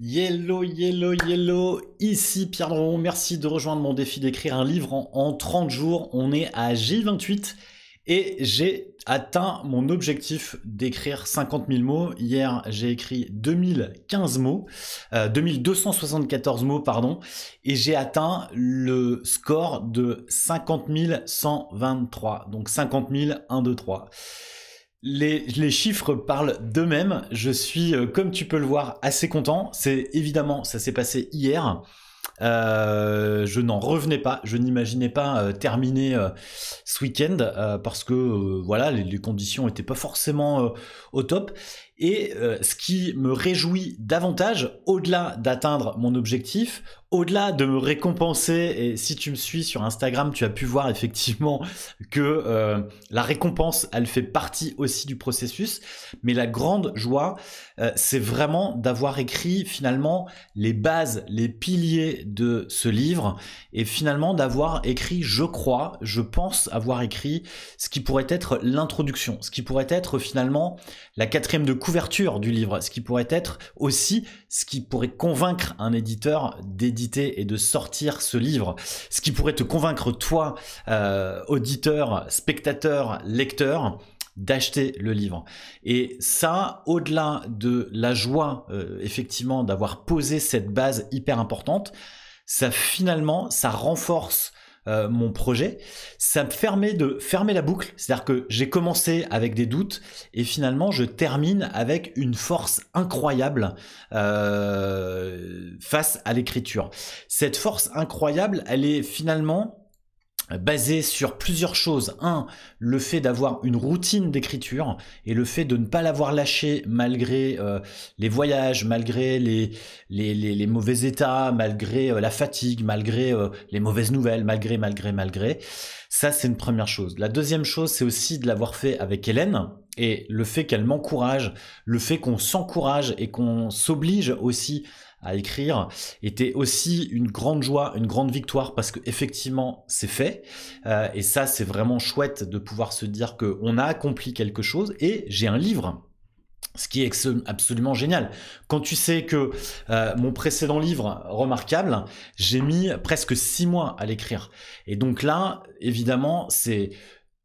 Yellow, yellow, yellow, ici Pierre Dron, merci de rejoindre mon défi d'écrire un livre en, en 30 jours. On est à J28 et j'ai atteint mon objectif d'écrire 50 000 mots. Hier, j'ai écrit 2015 mots, euh, 2274 mots, pardon, et j'ai atteint le score de 50 123. Donc 50 000, 1, 2, 3. Les, chiffres parlent d'eux-mêmes. Je suis, euh, comme tu peux le voir, assez content. C'est évidemment, ça s'est passé hier. Euh, je n'en revenais pas, je n'imaginais pas euh, terminer ce week-end parce que voilà, les, les, conditions n'étaient pas forcément au top. Et ce qui me réjouit davantage, au-delà d'atteindre mon objectif, au-delà de me récompenser, et si tu me suis sur Instagram, tu as pu voir effectivement que euh, la récompense, elle fait partie aussi du processus, mais la grande joie, euh, c'est vraiment d'avoir écrit finalement les bases, les piliers de ce livre, et finalement d'avoir écrit, je crois, je pense avoir écrit ce qui pourrait être l'introduction, ce qui pourrait être finalement la quatrième de couverture du livre, ce qui pourrait être aussi ce qui pourrait convaincre un éditeur d'éditer et de sortir ce livre, ce qui pourrait te convaincre toi, euh, auditeur, spectateur, lecteur, d'acheter le livre. Et ça, au-delà de la joie, euh, effectivement, d'avoir posé cette base hyper importante, ça finalement, ça renforce euh, mon projet, ça me permet de fermer la boucle. C'est-à-dire que j'ai commencé avec des doutes et finalement je termine avec une force incroyable euh, face à l'écriture. Cette force incroyable, elle est finalement basé sur plusieurs choses. Un, le fait d'avoir une routine d'écriture et le fait de ne pas l'avoir lâché malgré euh, les voyages, malgré les, les, mauvais états, malgré euh, la fatigue, malgré euh, les mauvaises nouvelles, malgré, malgré, malgré. Ça, c'est une première chose. La deuxième chose, c'est aussi de l'avoir fait avec Hélène et le fait qu'elle m'encourage, le fait qu'on s'encourage et qu'on s'oblige aussi à écrire était aussi une grande joie, une grande victoire parce que effectivement c'est fait euh, et ça c'est vraiment chouette de pouvoir se dire que on a accompli quelque chose et j'ai un livre. Ce qui est absolument génial. Quand tu sais que euh, mon précédent livre, remarquable, j'ai mis presque six mois à l'écrire. Et donc là, évidemment, c'est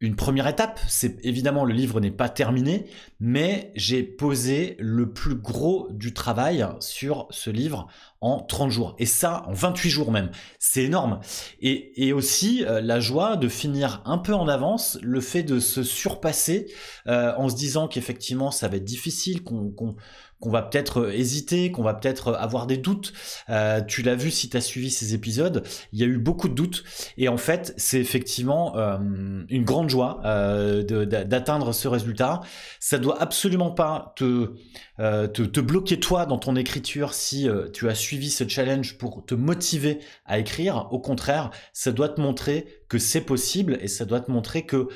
une première étape. C'est évidemment le livre n'est pas terminé, mais j'ai posé le plus gros du travail sur ce livre en 30 jours. Et ça, en 28 jours même. C'est énorme. Et, aussi euh, la joie de finir un peu en avance, le fait de se surpasser euh, en se disant qu'effectivement ça va être difficile, qu'on qu'on va peut-être euh, hésiter, qu'on va peut-être euh, avoir des doutes. Euh, tu l'as vu si tu as suivi ces épisodes, il y a eu beaucoup de doutes. Et en fait, c'est effectivement euh, une grande joie euh, d'atteindre ce résultat. Ça doit absolument pas te, euh, te, te, bloquer toi dans ton écriture si tu as suivi ce challenge pour te motiver à écrire. Au contraire, ça doit te montrer que c'est possible et ça doit te montrer que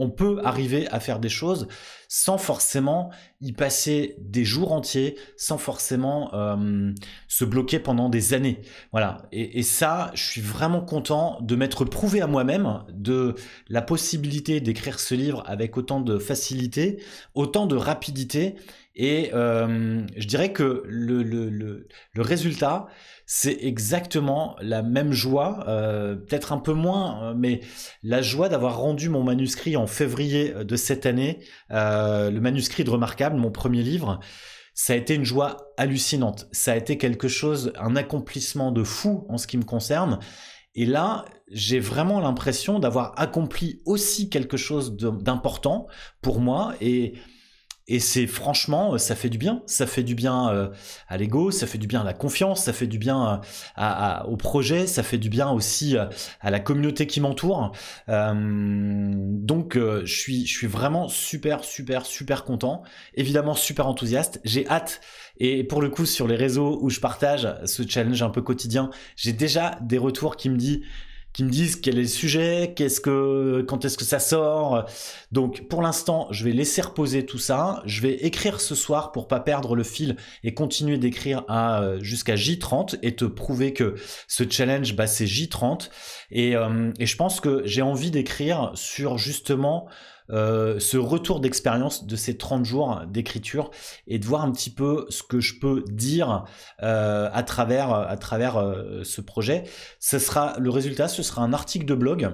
on peut arriver à faire des choses sans forcément y passer des jours entiers, sans forcément euh, se bloquer pendant des années. Voilà. Et, et, ça, je suis vraiment content de m'être prouvé à moi-même de la possibilité d'écrire ce livre avec autant de facilité, autant de rapidité. Et euh, je dirais que le, le, le, le résultat, c'est exactement la même joie, euh, peut-être un peu moins, euh, mais la joie d'avoir rendu mon manuscrit en février de cette année, euh, le manuscrit de Remarquable, mon premier livre. Ça a été une joie hallucinante. Ça a été quelque chose, un accomplissement de fou en ce qui me concerne. Et là, j'ai vraiment l'impression d'avoir accompli aussi quelque chose d'important pour moi et et c'est franchement, euh, ça fait du bien. Ça fait du bien euh, à l'ego, ça fait du bien à la confiance, ça fait du bien euh, au projet, ça fait du bien aussi à la communauté qui m'entoure. Donc, je suis, je suis vraiment super, super, super content. Évidemment, super enthousiaste. J'ai hâte. Et pour le coup, sur les réseaux où je partage ce challenge un peu quotidien, j'ai déjà des retours qui me disent qui me disent quel est le sujet, qu'est-ce que, quand est-ce que ça sort. Donc pour l'instant, je vais laisser reposer tout ça. Je vais écrire ce soir pour pas perdre le fil et continuer d'écrire à euh, jusqu'à J30 et te prouver que ce challenge, bah, c'est J30. Et, euh, et je pense que j'ai envie d'écrire sur justement ce retour d'expérience de ces 30 jours d'écriture et de voir un petit peu ce que je peux dire à travers, à travers ce projet. Ce sera, le résultat, ce sera un article de blog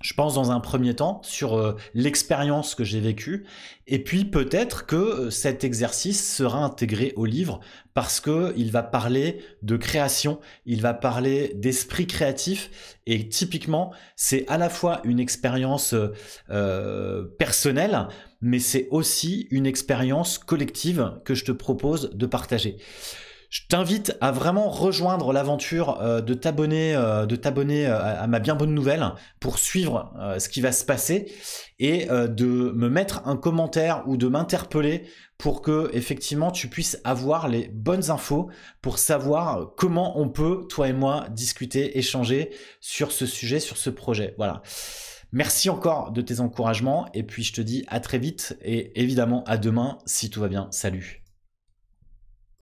je pense dans un premier temps sur euh, l'expérience que j'ai vécue et puis peut-être que euh, cet exercice sera intégré au livre parce que il va parler de création, il va parler d'esprit créatif et typiquement c'est à la fois une expérience euh, personnelle mais c'est aussi une expérience collective que je te propose de partager. Je t'invite à vraiment rejoindre l'aventure euh, de t'abonner, euh, euh, à, ma bien bonne nouvelle pour suivre ce qui va se passer et de me mettre un commentaire ou de m'interpeller pour que effectivement tu puisses avoir les bonnes infos pour savoir comment on peut toi et moi discuter, échanger sur ce sujet, sur ce projet. Voilà. Merci encore de tes encouragements et puis je te dis à très vite et évidemment à demain si tout va bien. Salut.